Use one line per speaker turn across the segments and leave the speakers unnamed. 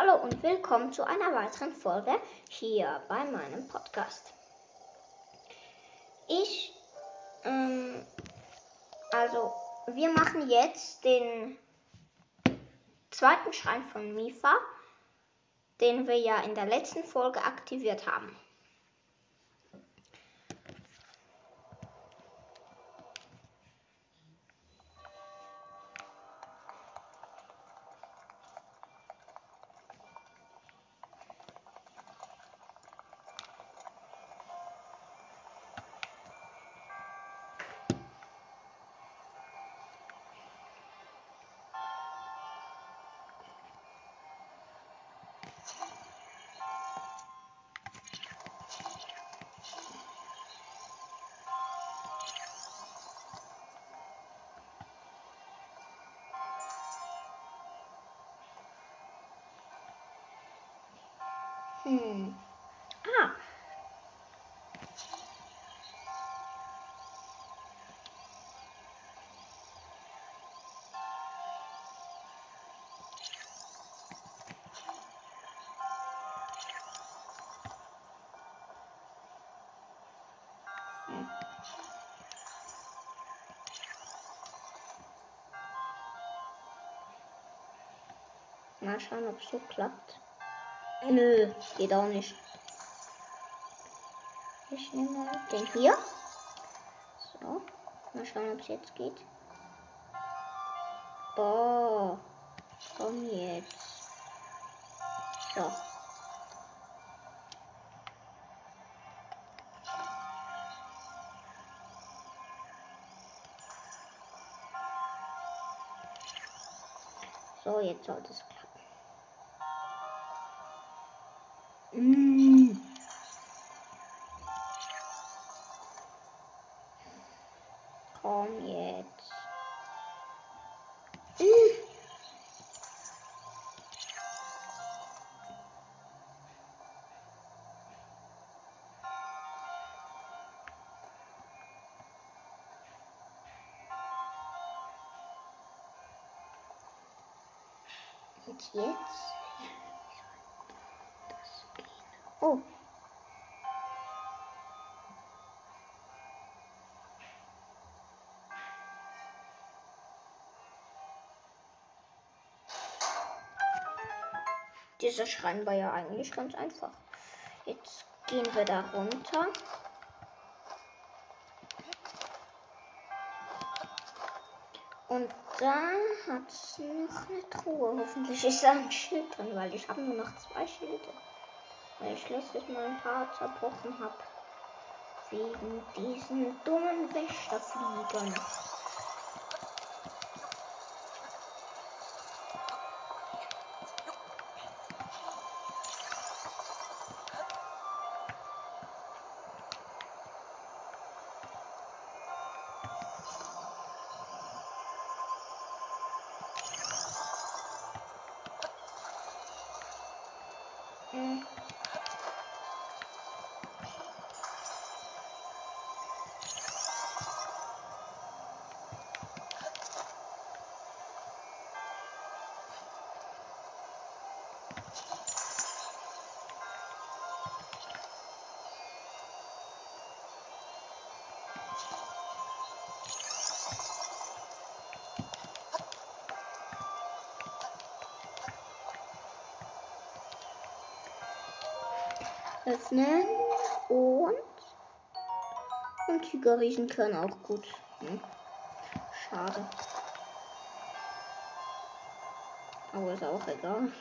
Hallo und willkommen zu einer weiteren Folge hier bei meinem Podcast. Ich, ähm, also wir machen jetzt den zweiten Schrein von Mifa, den wir ja in der letzten Folge aktiviert haben. Mal schauen, ob es so klappt. Nö, geht auch nicht. Ich nehme mal den hier. So. Mal schauen, ob es jetzt geht. Boah. Komm jetzt. So. So, jetzt sollte es klappen. Mm. Komm jetzt. Und jetzt? Oh. Dieser Schrein war ja eigentlich ganz einfach. Jetzt gehen wir da runter. Und da hat es noch eine Truhe. Hoffentlich ist da ein Schild drin, weil ich habe nur noch zwei Schilde. Weil ich letztes Mal ein paar zerbrochen habe. Wegen diesen dummen Wächterfliegern. Öffnen und und Tigerriesen können auch gut. Hm. Schade. Aber ist auch egal.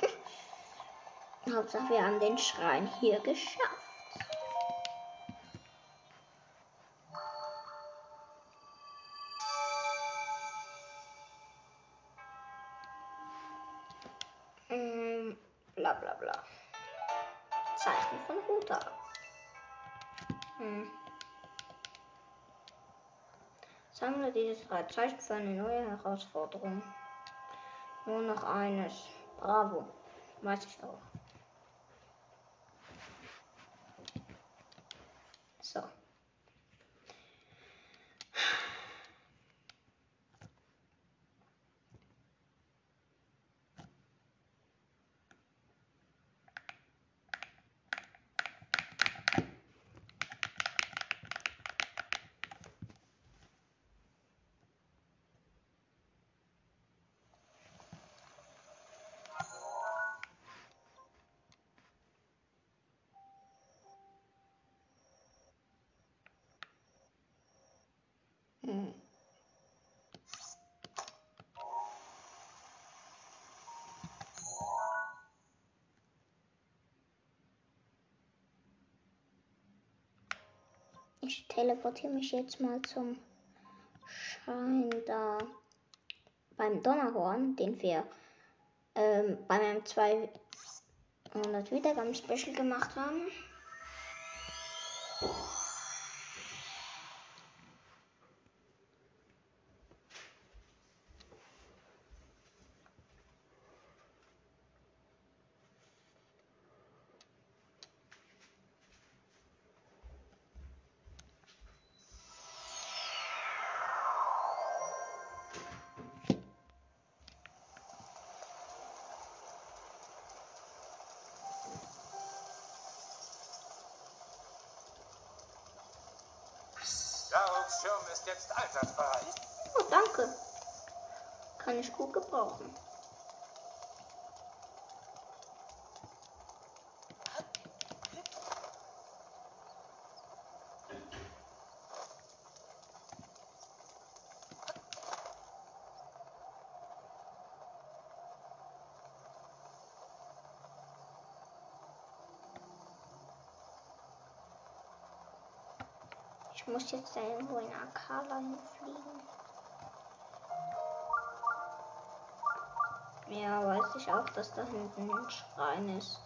Hauptsache wir haben den Schrein hier geschafft. Bla bla bla. Zeichen von Ruta. Hm. Sammle diese drei Zeichen für eine neue Herausforderung. Nur noch eines. Bravo. Weiß ich auch. So. Ich teleportiere mich jetzt mal zum Schein da beim Donnerhorn, den wir ähm, bei meinem 200 Wiedergaben Special gemacht haben.
Jetzt einsatzbereit.
Oh, danke. Kann ich gut gebrauchen. Ich muss jetzt da irgendwo in Akala hinfliegen. Ja, weiß ich auch, dass da hinten ein Schrein ist.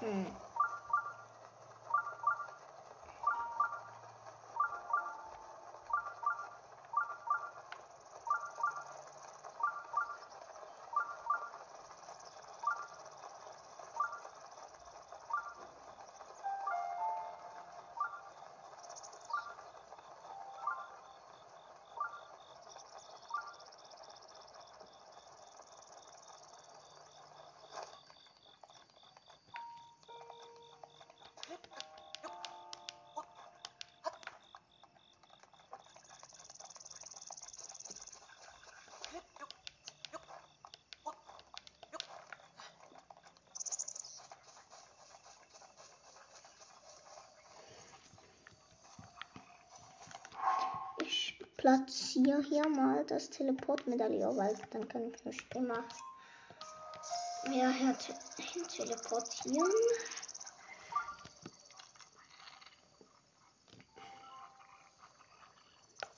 Hm. Platziere hier mal das Teleportmedaillon, weil dann kann ich mich immer mehr hin teleportieren.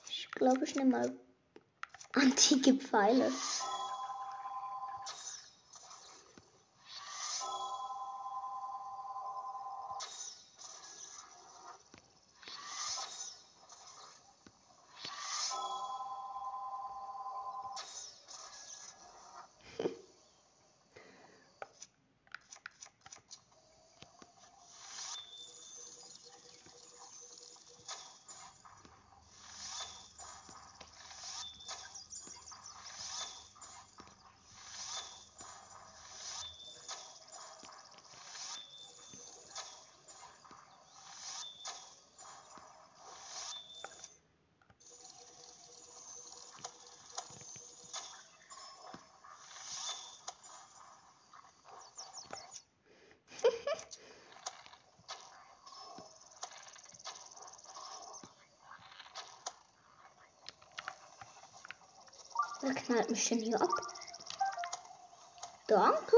Ich glaube, ich nehme mal antike Pfeile. Wer knallt mich denn hier ab? Danke.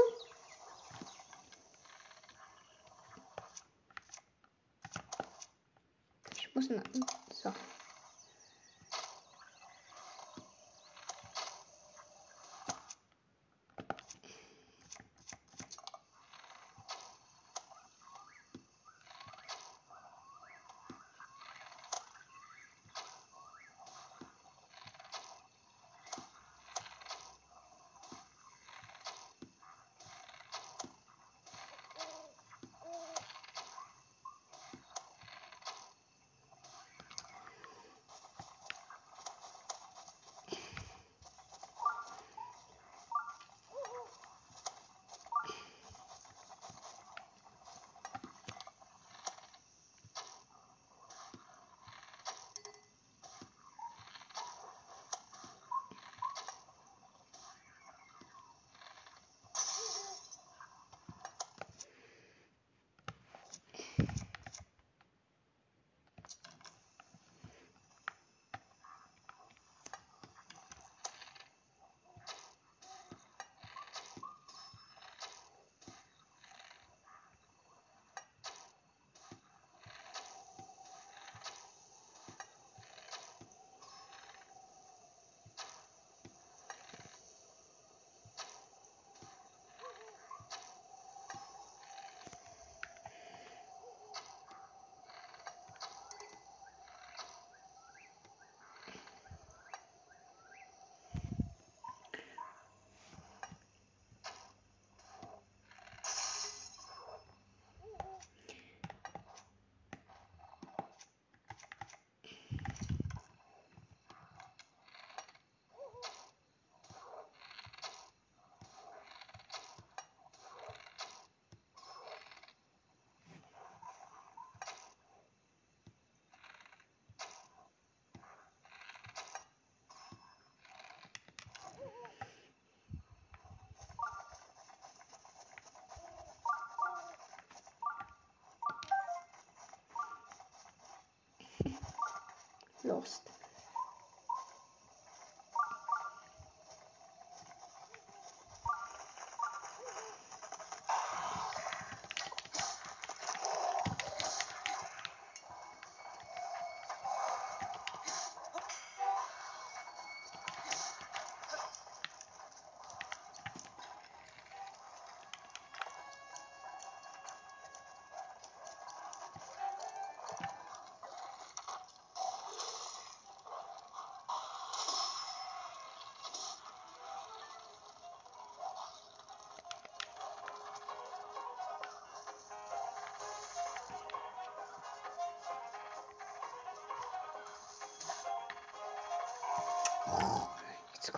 exausta.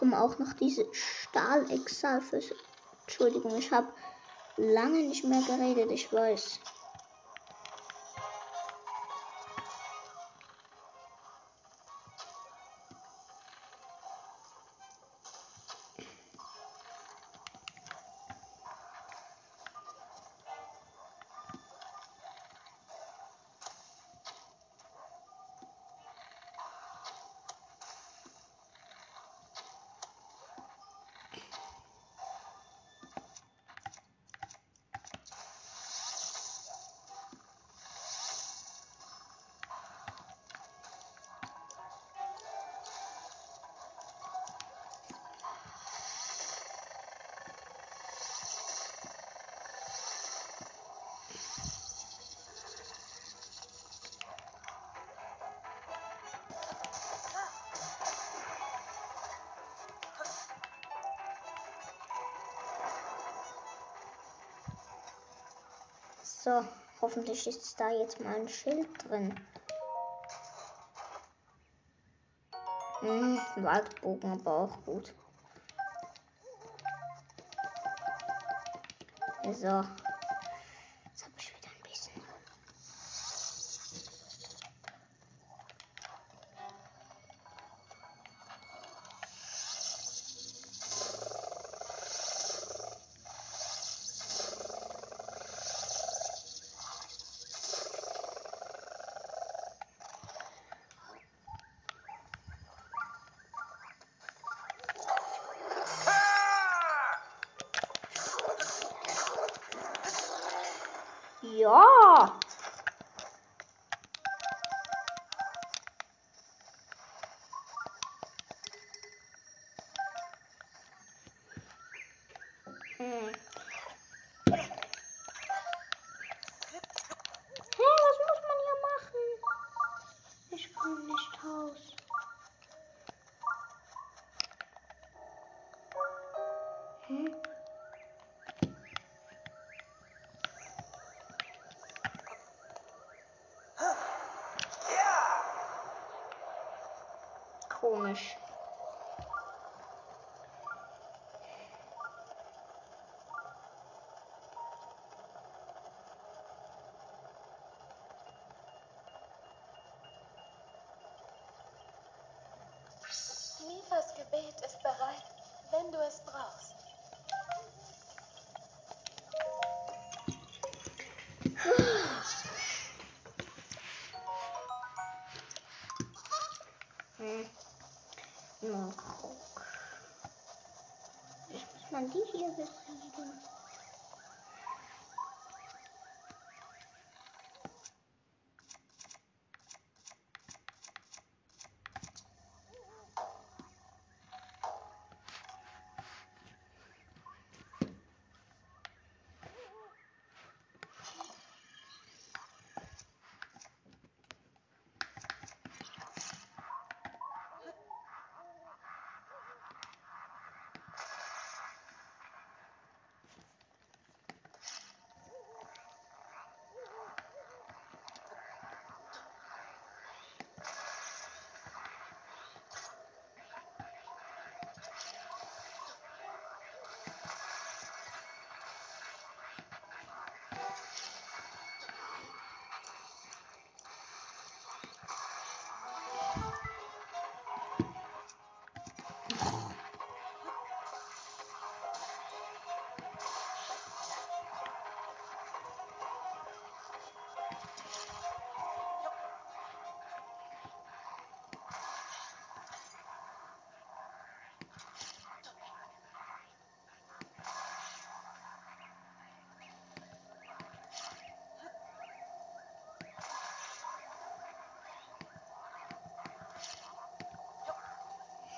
Kommen auch noch diese Stahl-Exalfische. Entschuldigung, ich habe lange nicht mehr geredet, ich weiß. So, hoffentlich ist da jetzt mal ein Schild drin. Hm, Waldbogen aber auch gut. So. Ja. Jetzt muss man die hier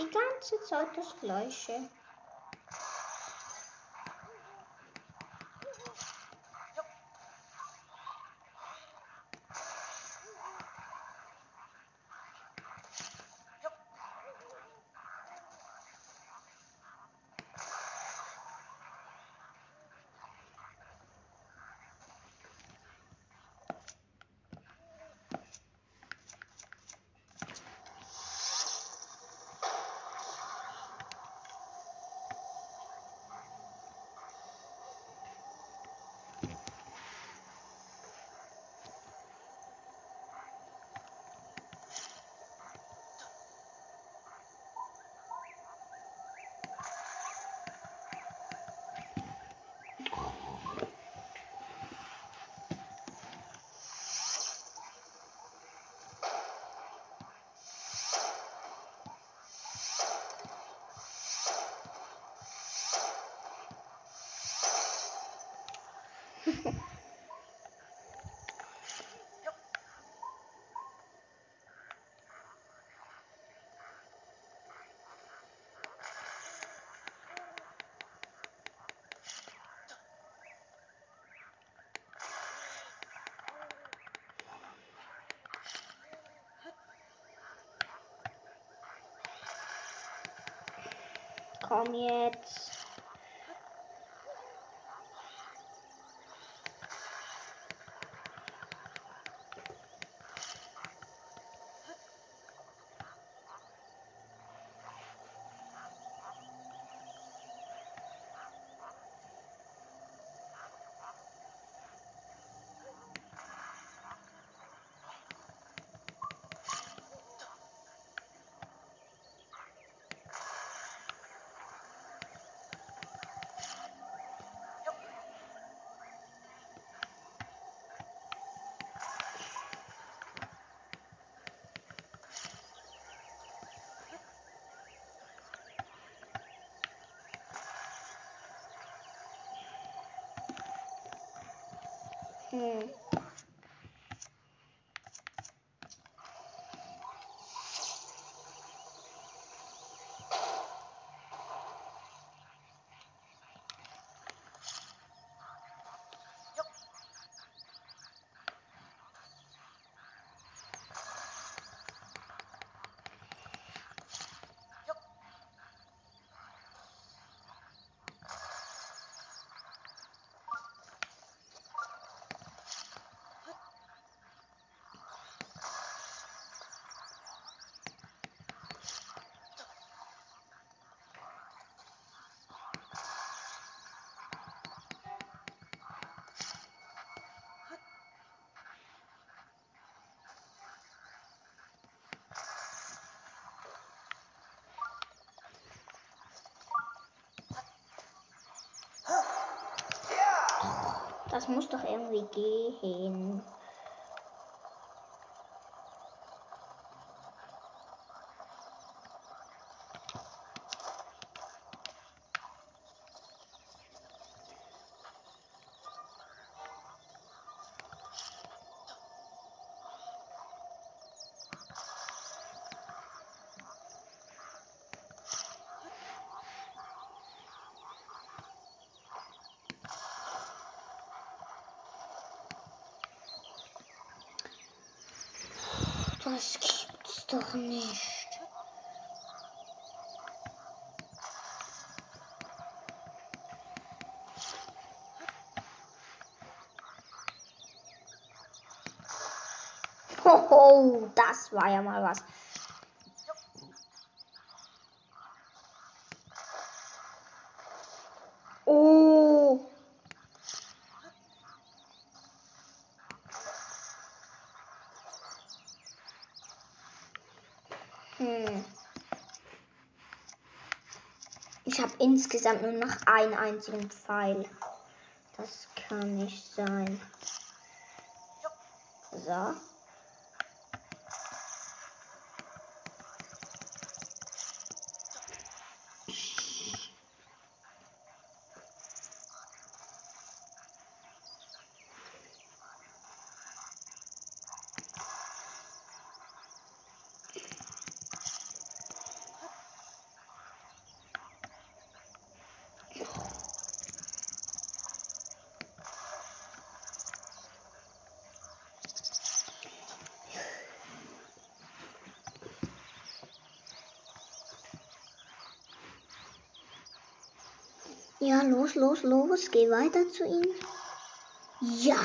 die ganze Zeit das gleiche. Komm jetzt. Hm. Das muss doch irgendwie gehen. Das gibt's doch nicht. Hoho, das war ja mal was. Oh. Hm. Ich habe insgesamt nur noch einen einzigen Pfeil. Das kann nicht sein. So. Ja, los, los, los. Geh weiter zu ihm. Ja.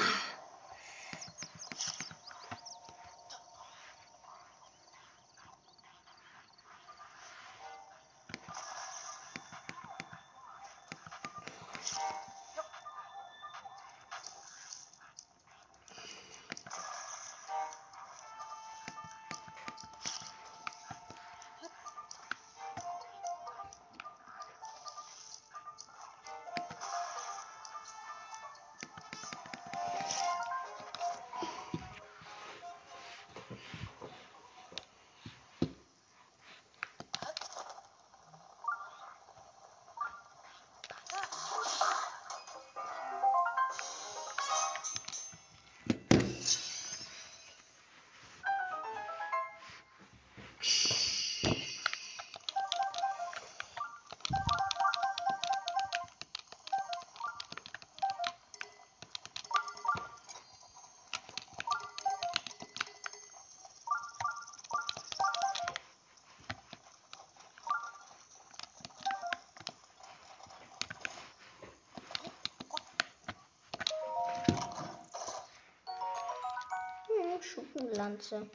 Schuppenlanze.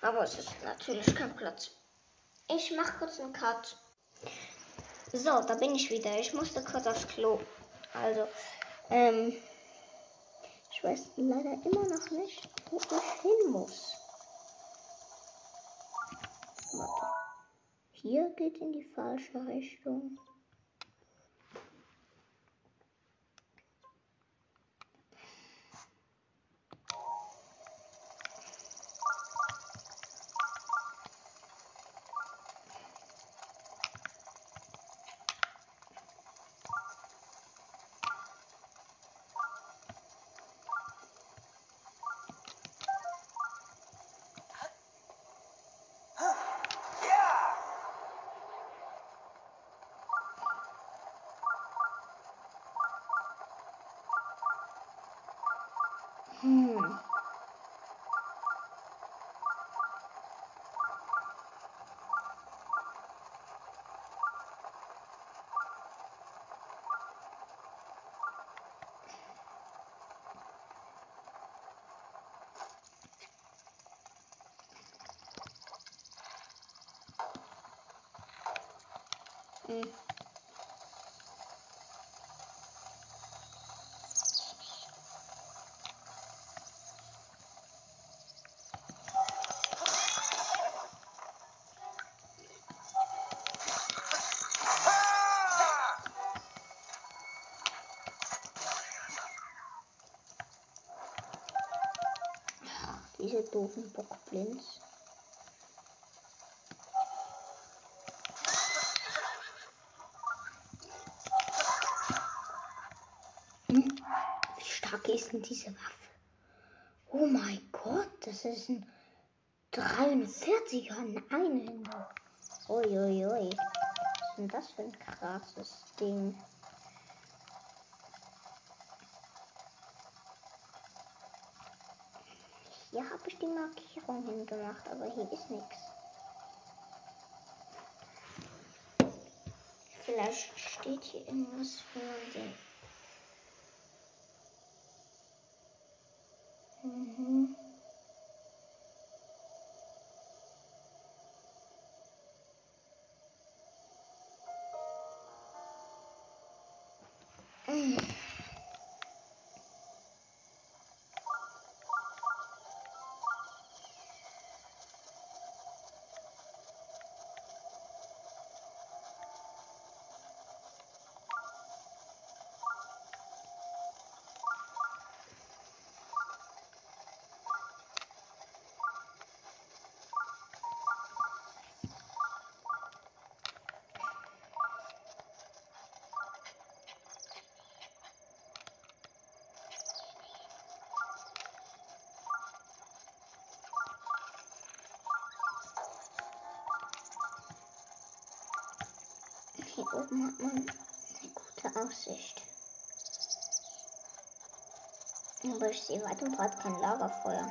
Aber es ist natürlich kein Platz. Ich mach kurz einen Cut. So, da bin ich wieder. Ich musste kurz aufs Klo. Also, ähm, ich weiß leider immer noch nicht, wo ich hin muss. Warte. Hier geht in die falsche Richtung. Diese doofen Bockblins. Hm? Wie stark ist denn diese Waffe? Oh mein Gott, das ist ein 43er, ein Einhänder. Uiuiui. Was ist denn das für ein krasses Ding? Hier habe ich die Markierung hingemacht, aber hier ist nichts. Vielleicht steht hier irgendwas, wo man den. oben hat man eine gute Aussicht. Aber ich sehe weit und breit kein Lagerfeuer.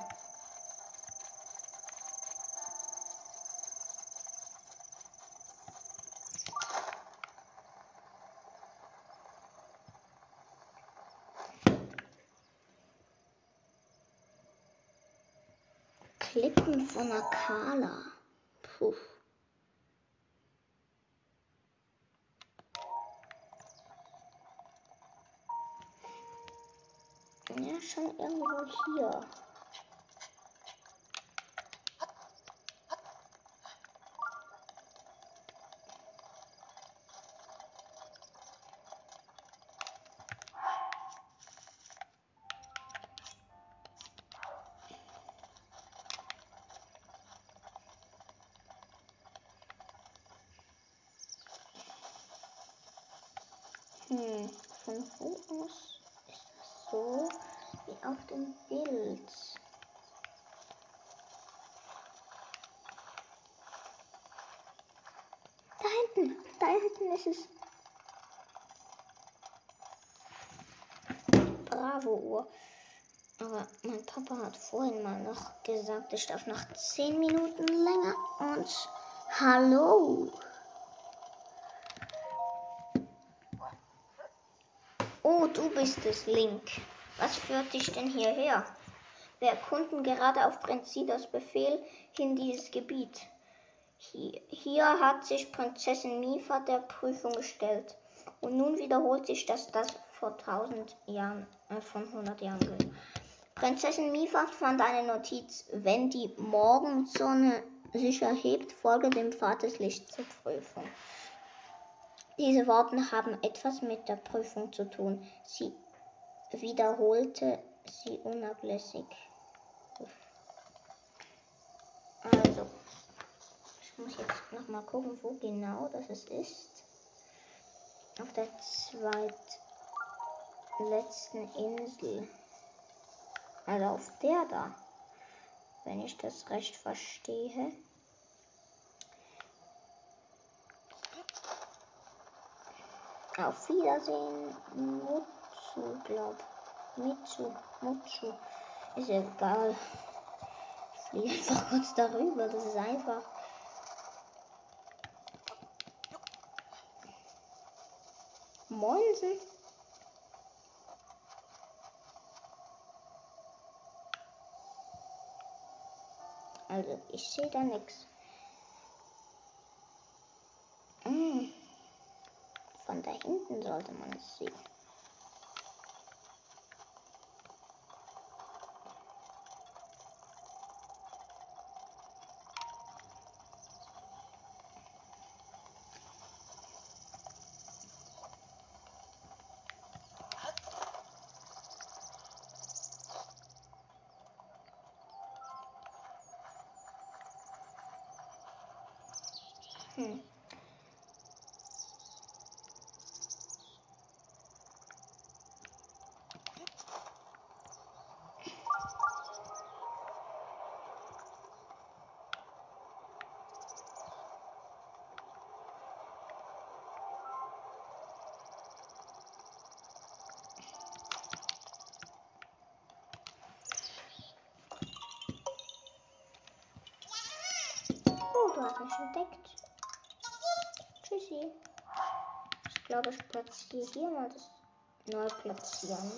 Klippen von der Kala. Hm, von wo aus ist das so wie auf dem Bild? Da hinten, da hinten ist es. Bravo Uhr. Aber mein Papa hat vorhin mal noch gesagt, ich darf noch 10 Minuten länger und hallo. Du bist es, Link. Was führt dich denn hierher? Wir erkunden gerade auf Prinzidas Befehl hin dieses Gebiet. Hier, hier hat sich Prinzessin Mifa der Prüfung gestellt. Und nun wiederholt sich das, das vor 1000 Jahren, äh, von 100 Jahren gilt. Prinzessin Mifa fand eine Notiz. Wenn die Morgensonne sich erhebt, folge dem Pfad des Lichts zur Prüfung. Diese Worte haben etwas mit der Prüfung zu tun. Sie wiederholte sie unablässig. Also, ich muss jetzt noch mal gucken, wo genau das ist. Auf der zweitletzten Insel. Also auf der da. Wenn ich das recht verstehe. Auf Wiedersehen, Mutsu, glaub. Mitsu, Mutsu. Ist egal. Ich fliege einfach kurz darüber. Das ist einfach. Moinsen. Also, ich sehe da nichts. Hm. Von da hinten sollte man es sehen. Hm. Oh, du hast mich entdeckt. Tschüssi. Ich glaube, ich platziere hier mal das neu platzieren.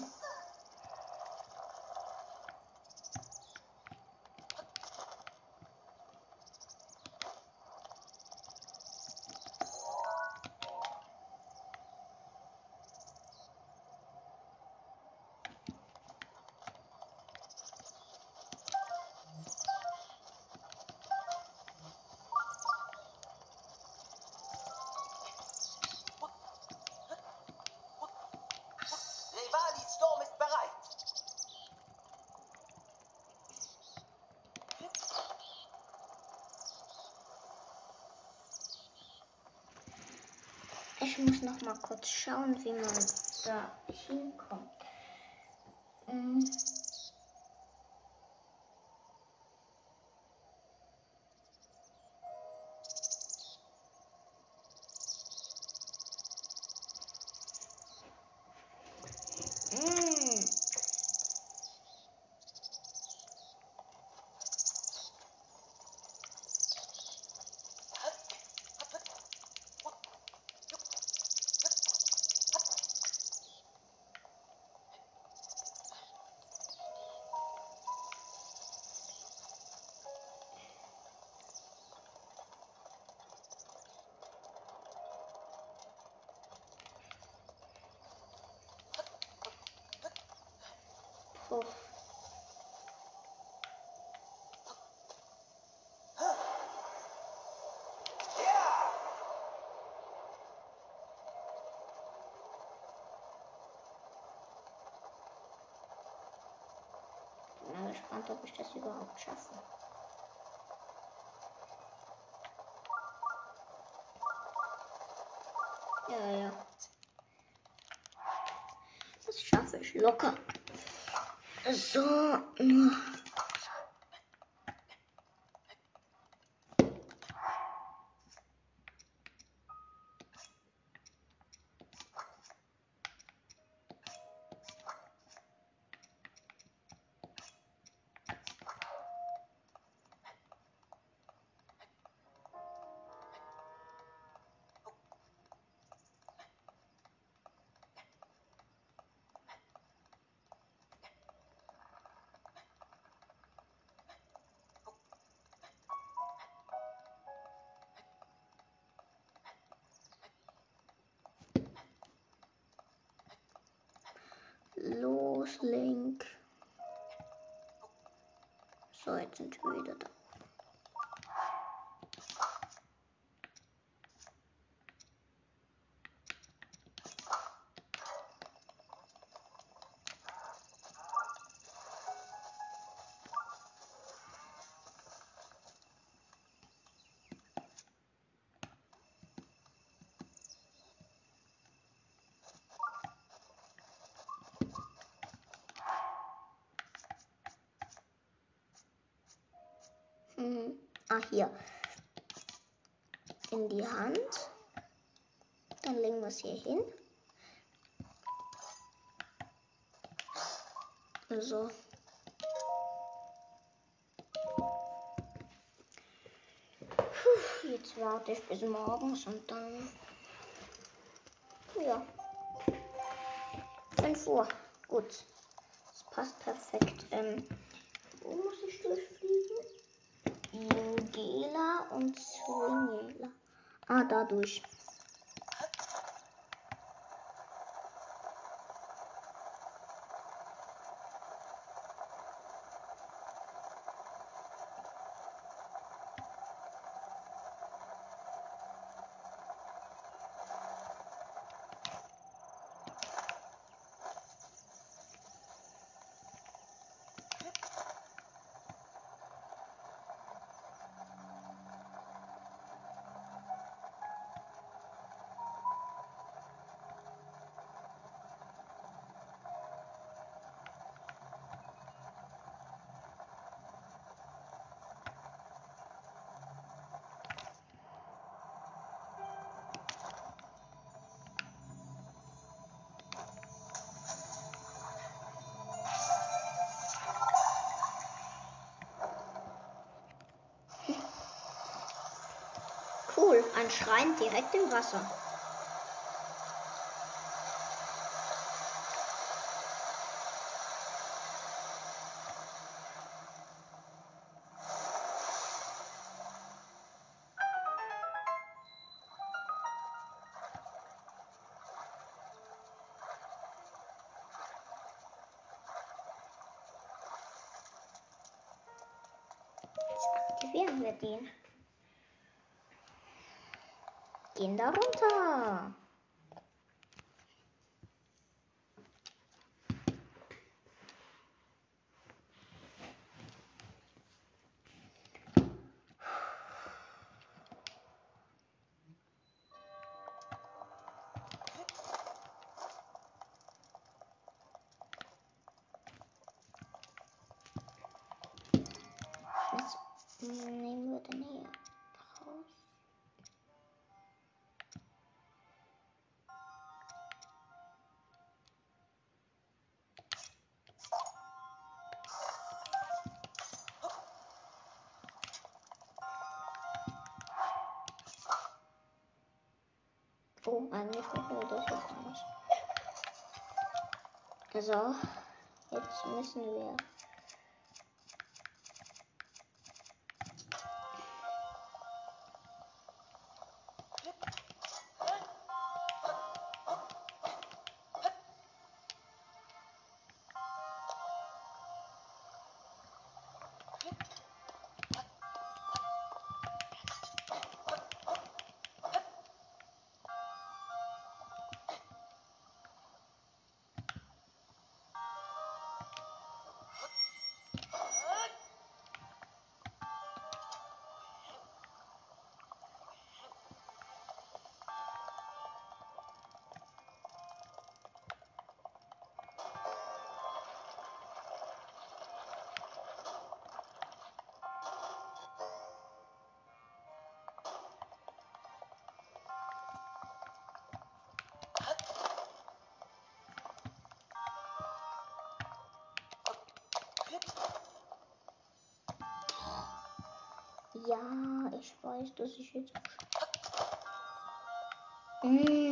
Mal kurz schauen, wie man da hinkommt. Mm. Mm. Puh.
Ja!
Bin mal gespannt, ob ich das überhaupt schaffe. Ja, ja. Das schaffe ich locker. So. nur. Los, Link. So, jetzt sind wir wieder da. Bis morgens und dann. Ja. 5 Uhr. Gut. Das passt perfekt. Ähm, wo muss ich durchfliegen? Jungela und Swingela. Ah, dadurch. Cool, ein Schrein direkt im Wasser. Aktivieren wir den. Gehen da runter. Nehmen wir denn Oh, eigentlich wollten wir das jetzt nicht. So, jetzt müssen wir. Ja, ich weiß, dass ich jetzt. Mm.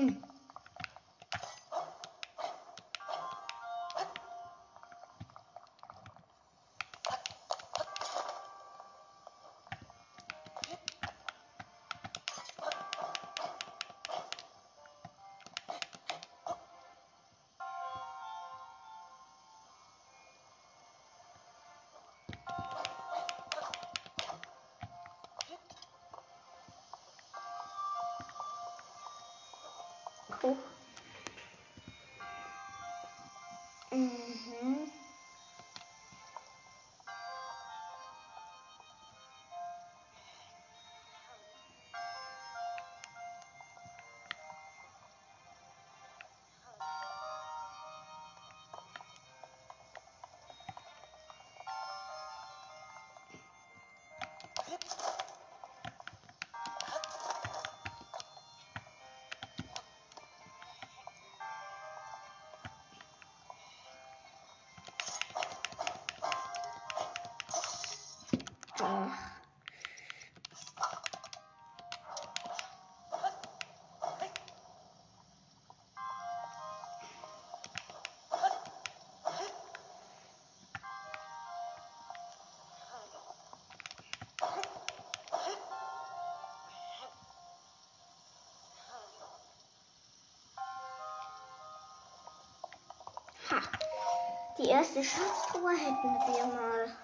Die erste Schatztruhe hätten wir mal.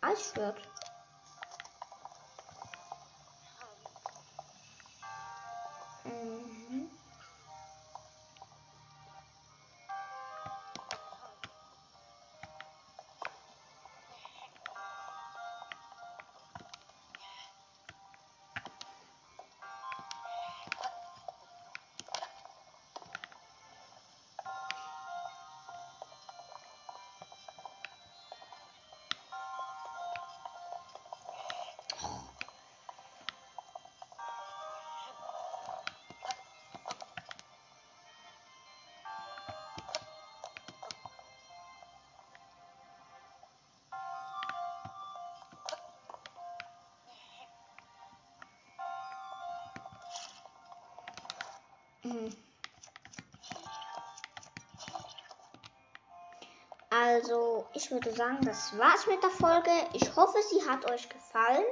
Eisschwert. Also, ich würde sagen, das war's mit der Folge. Ich hoffe, sie hat euch gefallen.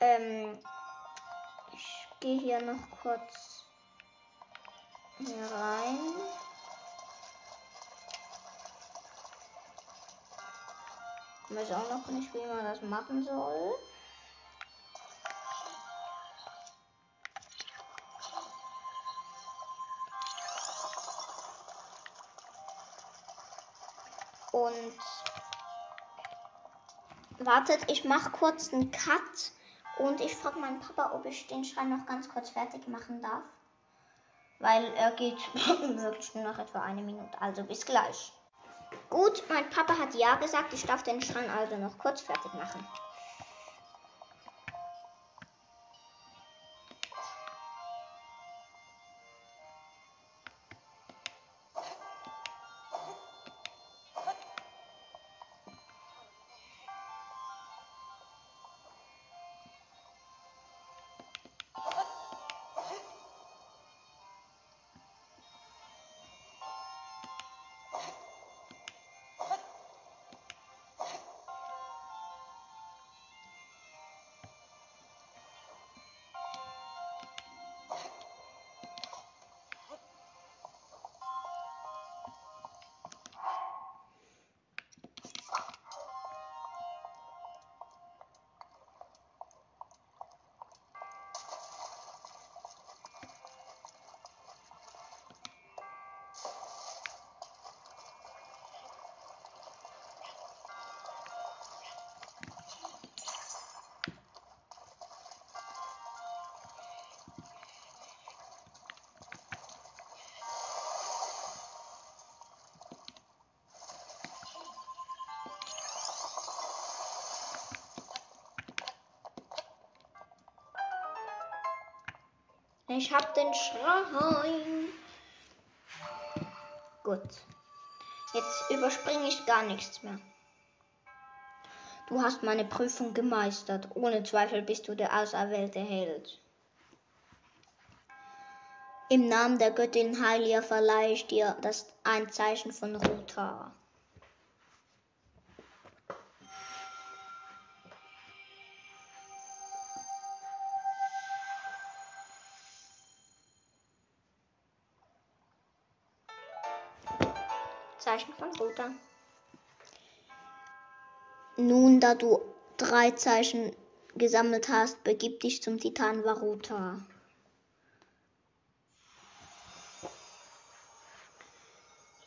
Ähm, ich gehe hier noch kurz hier rein. Ich weiß auch noch nicht, wie man das machen soll. Wartet, ich mache kurz einen Cut und ich frage meinen Papa, ob ich den Schrein noch ganz kurz fertig machen darf. Weil er geht wirklich nur noch etwa eine Minute. Also bis gleich. Gut, mein Papa hat ja gesagt, ich darf den Schrein also noch kurz fertig machen. Ich hab den Schrein. Gut. Jetzt überspringe ich gar nichts mehr. Du hast meine Prüfung gemeistert. Ohne Zweifel bist du der auserwählte Held. Im Namen der Göttin Heilia verleihe ich dir das Einzeichen von Ruta. Zeichen von Ruta. Nun, da du drei Zeichen gesammelt hast, begib dich zum Titan Varuta.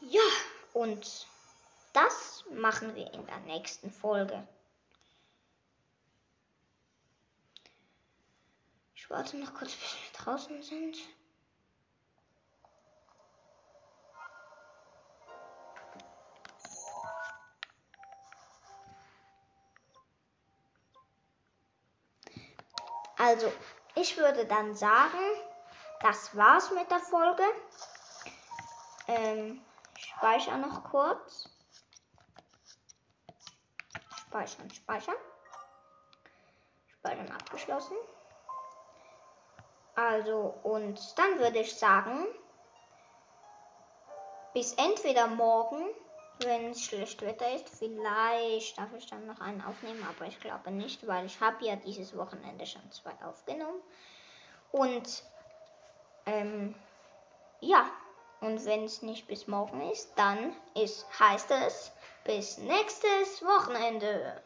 Ja, und das machen wir in der nächsten Folge. Ich warte noch kurz, bis wir draußen sind. Also, ich würde dann sagen, das war's mit der Folge. Ähm, ich speichere noch kurz. Speichern, speichern. Speichern abgeschlossen. Also, und dann würde ich sagen, bis entweder morgen wenn es schlecht Wetter ist, vielleicht darf ich dann noch einen aufnehmen, aber ich glaube nicht, weil ich habe ja dieses Wochenende schon zwei aufgenommen. Und ähm, ja, und wenn es nicht bis morgen ist, dann ist, heißt es bis nächstes Wochenende.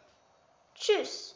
Tschüss.